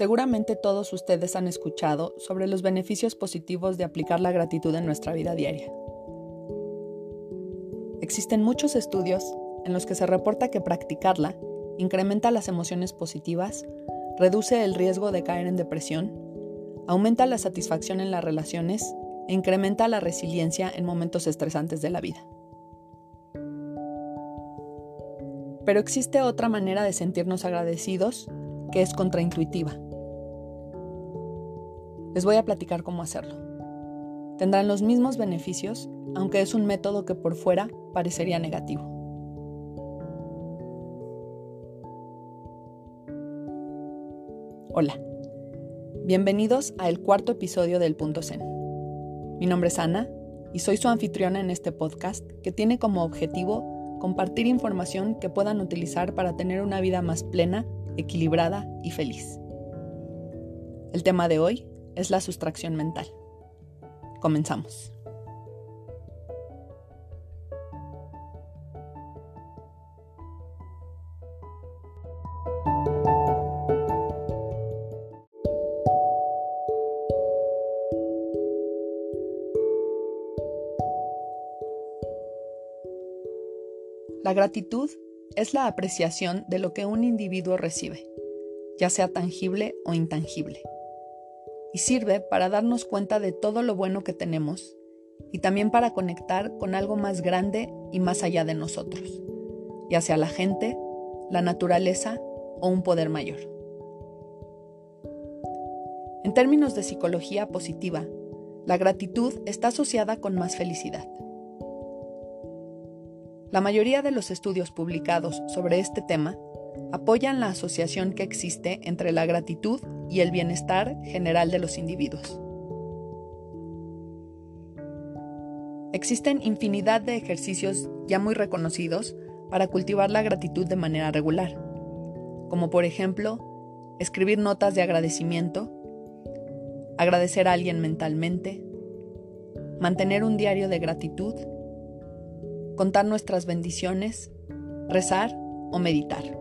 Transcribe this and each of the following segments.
Seguramente todos ustedes han escuchado sobre los beneficios positivos de aplicar la gratitud en nuestra vida diaria. Existen muchos estudios en los que se reporta que practicarla incrementa las emociones positivas, reduce el riesgo de caer en depresión, aumenta la satisfacción en las relaciones e incrementa la resiliencia en momentos estresantes de la vida. Pero existe otra manera de sentirnos agradecidos que es contraintuitiva. Les voy a platicar cómo hacerlo. Tendrán los mismos beneficios, aunque es un método que por fuera parecería negativo. Hola, bienvenidos al cuarto episodio del Punto Zen. Mi nombre es Ana y soy su anfitriona en este podcast que tiene como objetivo compartir información que puedan utilizar para tener una vida más plena equilibrada y feliz. El tema de hoy es la sustracción mental. Comenzamos. La gratitud es la apreciación de lo que un individuo recibe, ya sea tangible o intangible, y sirve para darnos cuenta de todo lo bueno que tenemos y también para conectar con algo más grande y más allá de nosotros, ya sea la gente, la naturaleza o un poder mayor. En términos de psicología positiva, la gratitud está asociada con más felicidad. La mayoría de los estudios publicados sobre este tema apoyan la asociación que existe entre la gratitud y el bienestar general de los individuos. Existen infinidad de ejercicios ya muy reconocidos para cultivar la gratitud de manera regular, como por ejemplo, escribir notas de agradecimiento, agradecer a alguien mentalmente, mantener un diario de gratitud, contar nuestras bendiciones, rezar o meditar.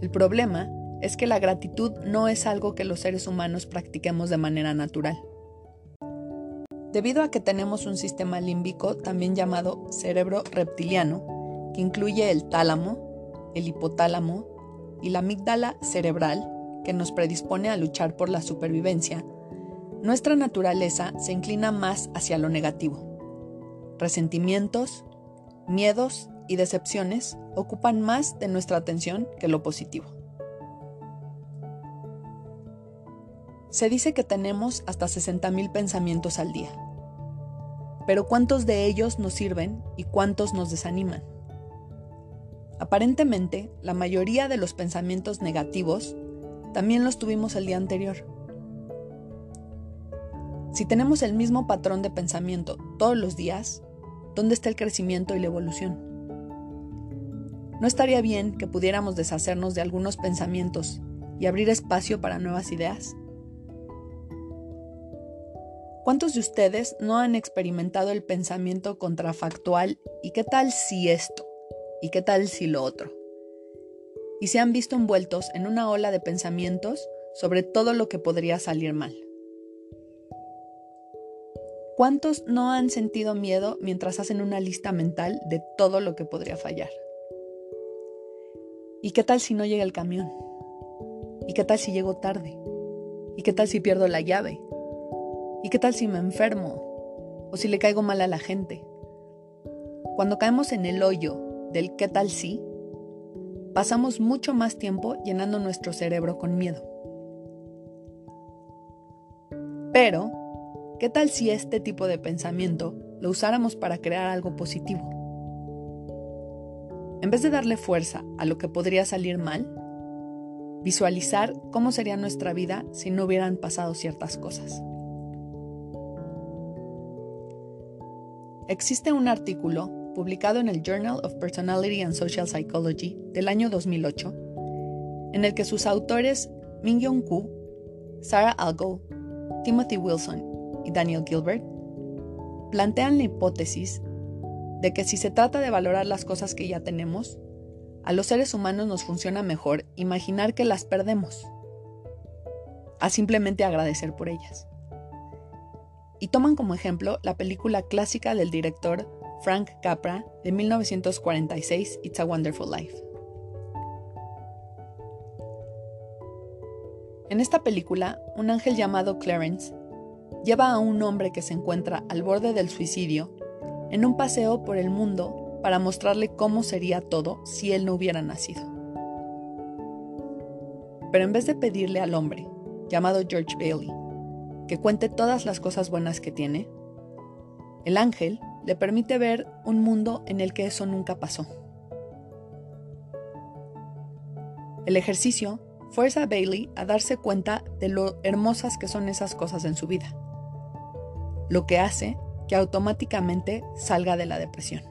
El problema es que la gratitud no es algo que los seres humanos practiquemos de manera natural. Debido a que tenemos un sistema límbico también llamado cerebro reptiliano, que incluye el tálamo, el hipotálamo y la amígdala cerebral, que nos predispone a luchar por la supervivencia, nuestra naturaleza se inclina más hacia lo negativo resentimientos, miedos y decepciones ocupan más de nuestra atención que lo positivo. Se dice que tenemos hasta 60.000 pensamientos al día. Pero ¿cuántos de ellos nos sirven y cuántos nos desaniman? Aparentemente, la mayoría de los pensamientos negativos también los tuvimos el día anterior. Si tenemos el mismo patrón de pensamiento todos los días, ¿Dónde está el crecimiento y la evolución? ¿No estaría bien que pudiéramos deshacernos de algunos pensamientos y abrir espacio para nuevas ideas? ¿Cuántos de ustedes no han experimentado el pensamiento contrafactual y qué tal si esto? ¿Y qué tal si lo otro? Y se han visto envueltos en una ola de pensamientos sobre todo lo que podría salir mal. ¿Cuántos no han sentido miedo mientras hacen una lista mental de todo lo que podría fallar? ¿Y qué tal si no llega el camión? ¿Y qué tal si llego tarde? ¿Y qué tal si pierdo la llave? ¿Y qué tal si me enfermo? ¿O si le caigo mal a la gente? Cuando caemos en el hoyo del qué tal si, pasamos mucho más tiempo llenando nuestro cerebro con miedo. Pero ¿Qué tal si este tipo de pensamiento lo usáramos para crear algo positivo? En vez de darle fuerza a lo que podría salir mal, visualizar cómo sería nuestra vida si no hubieran pasado ciertas cosas. Existe un artículo publicado en el Journal of Personality and Social Psychology del año 2008, en el que sus autores Min Koo, Sarah Algo, Timothy Wilson Daniel Gilbert plantean la hipótesis de que si se trata de valorar las cosas que ya tenemos, a los seres humanos nos funciona mejor imaginar que las perdemos, a simplemente agradecer por ellas. Y toman como ejemplo la película clásica del director Frank Capra de 1946, It's a Wonderful Life. En esta película, un ángel llamado Clarence lleva a un hombre que se encuentra al borde del suicidio en un paseo por el mundo para mostrarle cómo sería todo si él no hubiera nacido. Pero en vez de pedirle al hombre, llamado George Bailey, que cuente todas las cosas buenas que tiene, el ángel le permite ver un mundo en el que eso nunca pasó. El ejercicio fuerza a Bailey a darse cuenta de lo hermosas que son esas cosas en su vida, lo que hace que automáticamente salga de la depresión.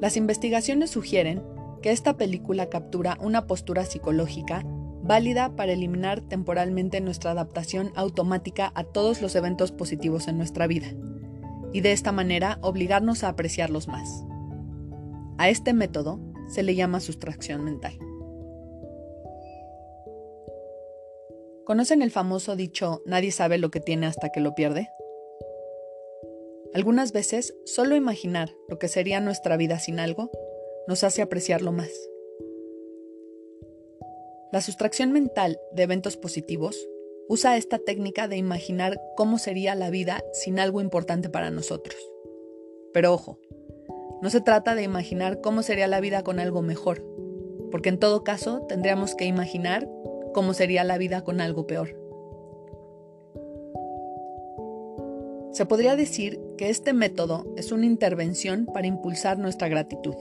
Las investigaciones sugieren que esta película captura una postura psicológica válida para eliminar temporalmente nuestra adaptación automática a todos los eventos positivos en nuestra vida, y de esta manera obligarnos a apreciarlos más. A este método se le llama sustracción mental. ¿Conocen el famoso dicho nadie sabe lo que tiene hasta que lo pierde? Algunas veces solo imaginar lo que sería nuestra vida sin algo nos hace apreciarlo más. La sustracción mental de eventos positivos usa esta técnica de imaginar cómo sería la vida sin algo importante para nosotros. Pero ojo, no se trata de imaginar cómo sería la vida con algo mejor, porque en todo caso tendríamos que imaginar cómo sería la vida con algo peor. Se podría decir que este método es una intervención para impulsar nuestra gratitud.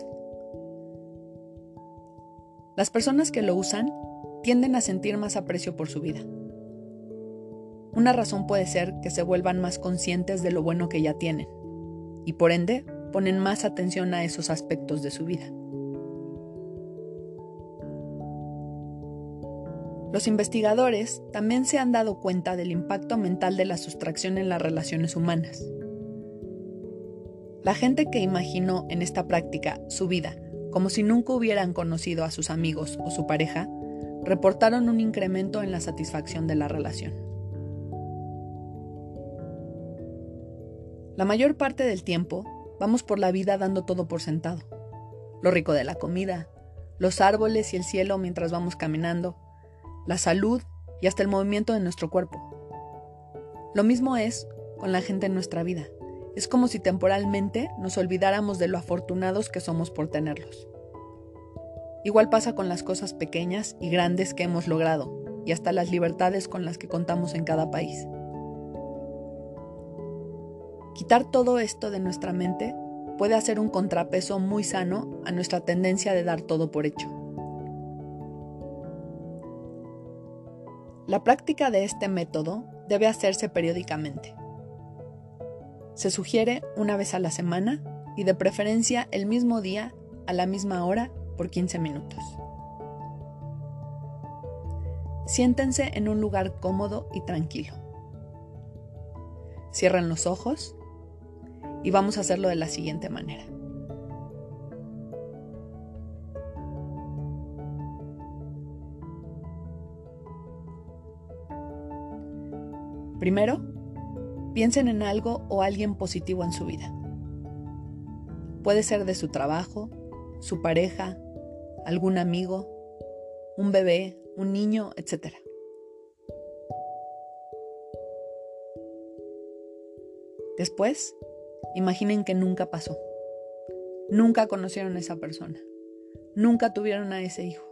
Las personas que lo usan tienden a sentir más aprecio por su vida. Una razón puede ser que se vuelvan más conscientes de lo bueno que ya tienen y por ende ponen más atención a esos aspectos de su vida. Los investigadores también se han dado cuenta del impacto mental de la sustracción en las relaciones humanas. La gente que imaginó en esta práctica su vida como si nunca hubieran conocido a sus amigos o su pareja, reportaron un incremento en la satisfacción de la relación. La mayor parte del tiempo vamos por la vida dando todo por sentado. Lo rico de la comida, los árboles y el cielo mientras vamos caminando, la salud y hasta el movimiento de nuestro cuerpo. Lo mismo es con la gente en nuestra vida. Es como si temporalmente nos olvidáramos de lo afortunados que somos por tenerlos. Igual pasa con las cosas pequeñas y grandes que hemos logrado y hasta las libertades con las que contamos en cada país. Quitar todo esto de nuestra mente puede hacer un contrapeso muy sano a nuestra tendencia de dar todo por hecho. La práctica de este método debe hacerse periódicamente. Se sugiere una vez a la semana y de preferencia el mismo día a la misma hora por 15 minutos. Siéntense en un lugar cómodo y tranquilo. Cierren los ojos y vamos a hacerlo de la siguiente manera. Primero, piensen en algo o alguien positivo en su vida. Puede ser de su trabajo, su pareja, algún amigo, un bebé, un niño, etc. Después, imaginen que nunca pasó. Nunca conocieron a esa persona. Nunca tuvieron a ese hijo.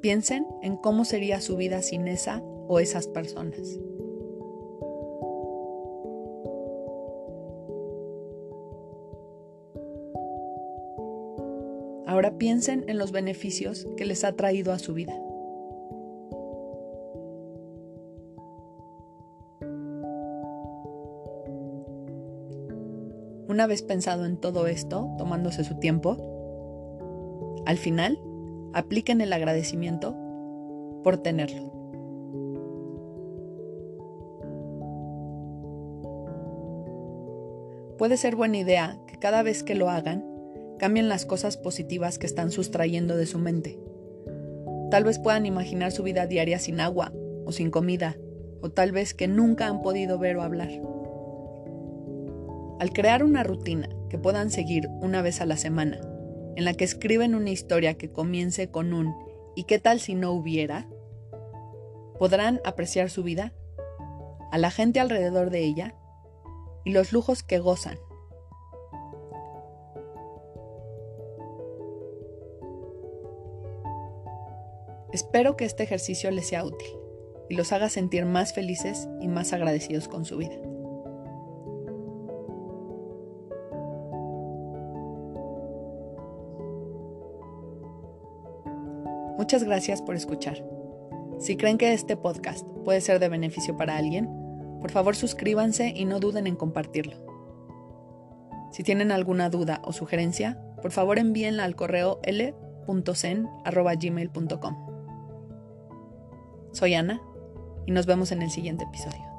Piensen en cómo sería su vida sin esa o esas personas. Ahora piensen en los beneficios que les ha traído a su vida. Una vez pensado en todo esto, tomándose su tiempo, al final apliquen el agradecimiento por tenerlo. Puede ser buena idea que cada vez que lo hagan, cambien las cosas positivas que están sustrayendo de su mente. Tal vez puedan imaginar su vida diaria sin agua o sin comida, o tal vez que nunca han podido ver o hablar. Al crear una rutina que puedan seguir una vez a la semana, en la que escriben una historia que comience con un ¿y qué tal si no hubiera? podrán apreciar su vida, a la gente alrededor de ella y los lujos que gozan. Espero que este ejercicio les sea útil y los haga sentir más felices y más agradecidos con su vida. Muchas gracias por escuchar. Si creen que este podcast puede ser de beneficio para alguien, por favor suscríbanse y no duden en compartirlo. Si tienen alguna duda o sugerencia, por favor envíenla al correo l.cen.gmail.com. Soy Ana y nos vemos en el siguiente episodio.